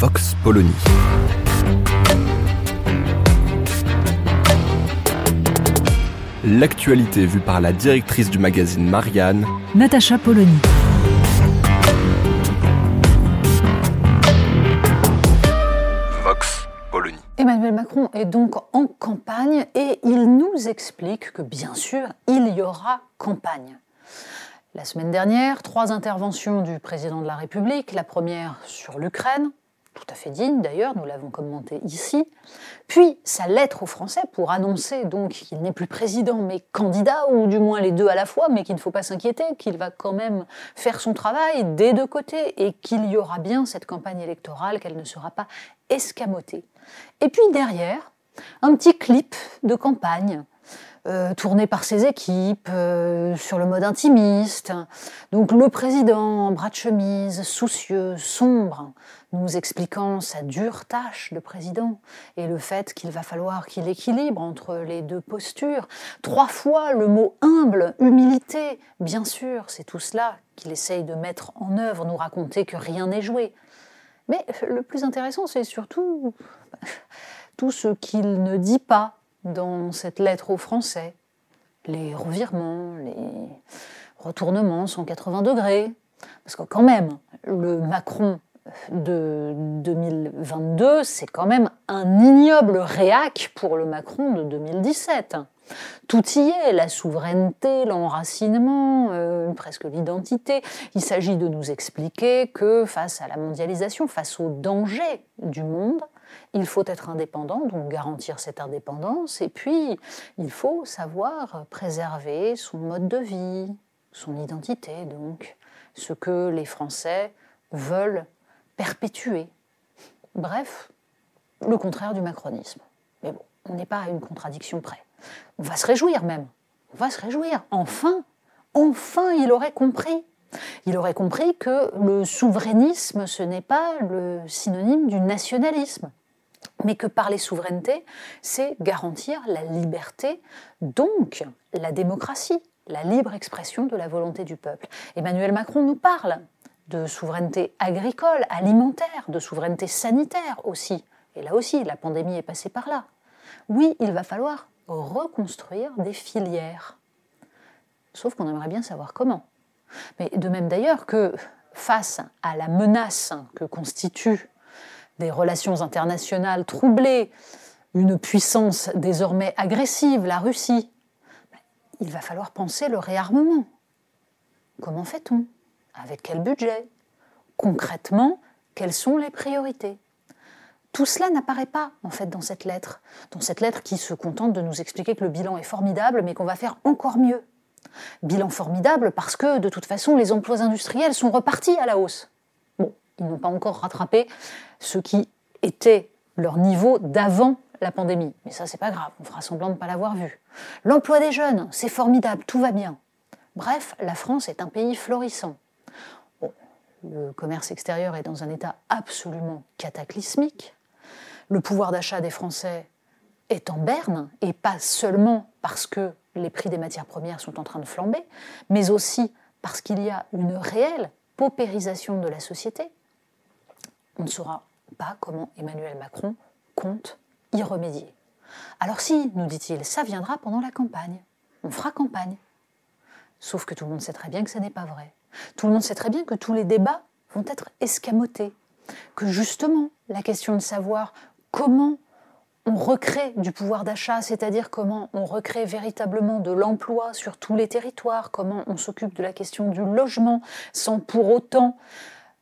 Vox Polony. L'actualité vue par la directrice du magazine Marianne, Natacha Polony. Vox Polony. Emmanuel Macron est donc en campagne et il nous explique que bien sûr, il y aura campagne. La semaine dernière, trois interventions du président de la République, la première sur l'Ukraine, tout à fait digne d'ailleurs, nous l'avons commenté ici, puis sa lettre aux Français pour annoncer donc qu'il n'est plus président mais candidat, ou du moins les deux à la fois, mais qu'il ne faut pas s'inquiéter, qu'il va quand même faire son travail des deux côtés et qu'il y aura bien cette campagne électorale, qu'elle ne sera pas escamotée. Et puis derrière, un petit clip de campagne euh, tourné par ses équipes, euh, sur le mode intimiste. Donc le président en bras de chemise, soucieux, sombre, nous expliquant sa dure tâche de président et le fait qu'il va falloir qu'il équilibre entre les deux postures. Trois fois le mot humble, humilité, bien sûr, c'est tout cela qu'il essaye de mettre en œuvre, nous raconter que rien n'est joué. Mais le plus intéressant, c'est surtout tout ce qu'il ne dit pas dans cette lettre aux Français. Les revirements, les retournements 180 degrés. Parce que quand même, le Macron de 2022, c'est quand même un ignoble réac pour le Macron de 2017. Tout y est, la souveraineté, l'enracinement, euh, presque l'identité. Il s'agit de nous expliquer que face à la mondialisation, face aux dangers du monde, il faut être indépendant, donc garantir cette indépendance, et puis il faut savoir préserver son mode de vie, son identité, donc ce que les Français veulent perpétuer. Bref, le contraire du macronisme. Mais bon, on n'est pas à une contradiction près. On va se réjouir même. On va se réjouir. Enfin, enfin, il aurait compris. Il aurait compris que le souverainisme, ce n'est pas le synonyme du nationalisme, mais que parler souveraineté, c'est garantir la liberté, donc la démocratie, la libre expression de la volonté du peuple. Emmanuel Macron nous parle de souveraineté agricole, alimentaire, de souveraineté sanitaire aussi. Et là aussi, la pandémie est passée par là. Oui, il va falloir reconstruire des filières. Sauf qu'on aimerait bien savoir comment. Mais de même d'ailleurs que face à la menace que constituent des relations internationales troublées, une puissance désormais agressive, la Russie, il va falloir penser le réarmement. Comment fait-on? Avec quel budget? Concrètement, quelles sont les priorités? Tout cela n'apparaît pas en fait dans cette lettre, dans cette lettre qui se contente de nous expliquer que le bilan est formidable, mais qu'on va faire encore mieux. Bilan formidable parce que de toute façon les emplois industriels sont repartis à la hausse. Ils n'ont pas encore rattrapé ce qui était leur niveau d'avant la pandémie, mais ça c'est pas grave, on fera semblant de ne pas l'avoir vu. L'emploi des jeunes, c'est formidable, tout va bien. Bref, la France est un pays florissant. le commerce extérieur est dans un état absolument cataclysmique le pouvoir d'achat des Français est en berne, et pas seulement parce que les prix des matières premières sont en train de flamber, mais aussi parce qu'il y a une réelle paupérisation de la société, on ne saura pas comment Emmanuel Macron compte y remédier. Alors si, nous dit-il, ça viendra pendant la campagne. On fera campagne. Sauf que tout le monde sait très bien que ce n'est pas vrai. Tout le monde sait très bien que tous les débats vont être escamotés. Que justement, la question de savoir comment on recrée du pouvoir d'achat, c'est-à-dire comment on recrée véritablement de l'emploi sur tous les territoires, comment on s'occupe de la question du logement sans pour autant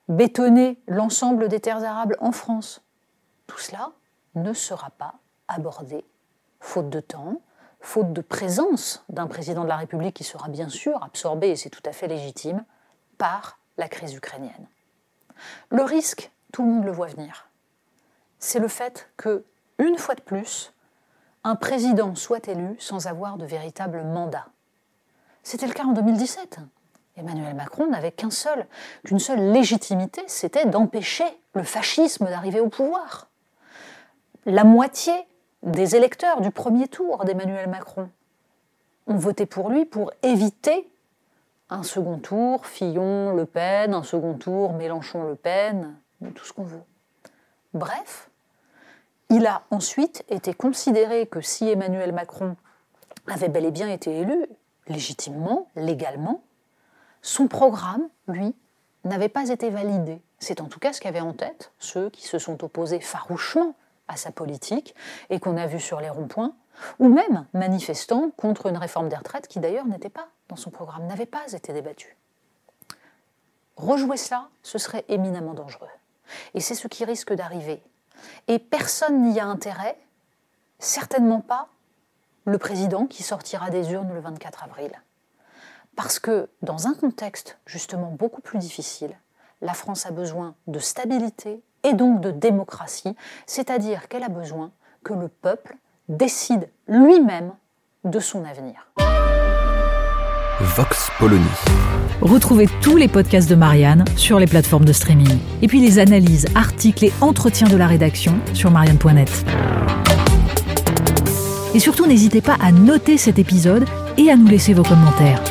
bétonner l'ensemble des terres arables en France. Tout cela ne sera pas abordé, faute de temps, faute de présence d'un président de la République qui sera bien sûr absorbé, et c'est tout à fait légitime, par la crise ukrainienne. Le risque, tout le monde le voit venir. C'est le fait que, une fois de plus, un président soit élu sans avoir de véritable mandat. C'était le cas en 2017. Emmanuel Macron n'avait qu'un seul, qu'une seule légitimité, c'était d'empêcher le fascisme d'arriver au pouvoir. La moitié des électeurs du premier tour d'Emmanuel Macron ont voté pour lui pour éviter un second tour, Fillon-Le Pen, un second tour, Mélenchon-Le Pen, tout ce qu'on veut. Bref, il a ensuite été considéré que si Emmanuel Macron avait bel et bien été élu, légitimement, légalement, son programme, lui, n'avait pas été validé. C'est en tout cas ce qu'avaient en tête ceux qui se sont opposés farouchement à sa politique et qu'on a vu sur les ronds-points, ou même manifestant contre une réforme des retraites qui d'ailleurs n'était pas dans son programme, n'avait pas été débattue. Rejouer cela, ce serait éminemment dangereux. Et c'est ce qui risque d'arriver. Et personne n'y a intérêt, certainement pas le président qui sortira des urnes le 24 avril. Parce que dans un contexte justement beaucoup plus difficile, la France a besoin de stabilité et donc de démocratie, c'est-à-dire qu'elle a besoin que le peuple décide lui-même de son avenir. Vox Polony. Retrouvez tous les podcasts de Marianne sur les plateformes de streaming. Et puis les analyses, articles et entretiens de la rédaction sur marianne.net. Et surtout, n'hésitez pas à noter cet épisode et à nous laisser vos commentaires.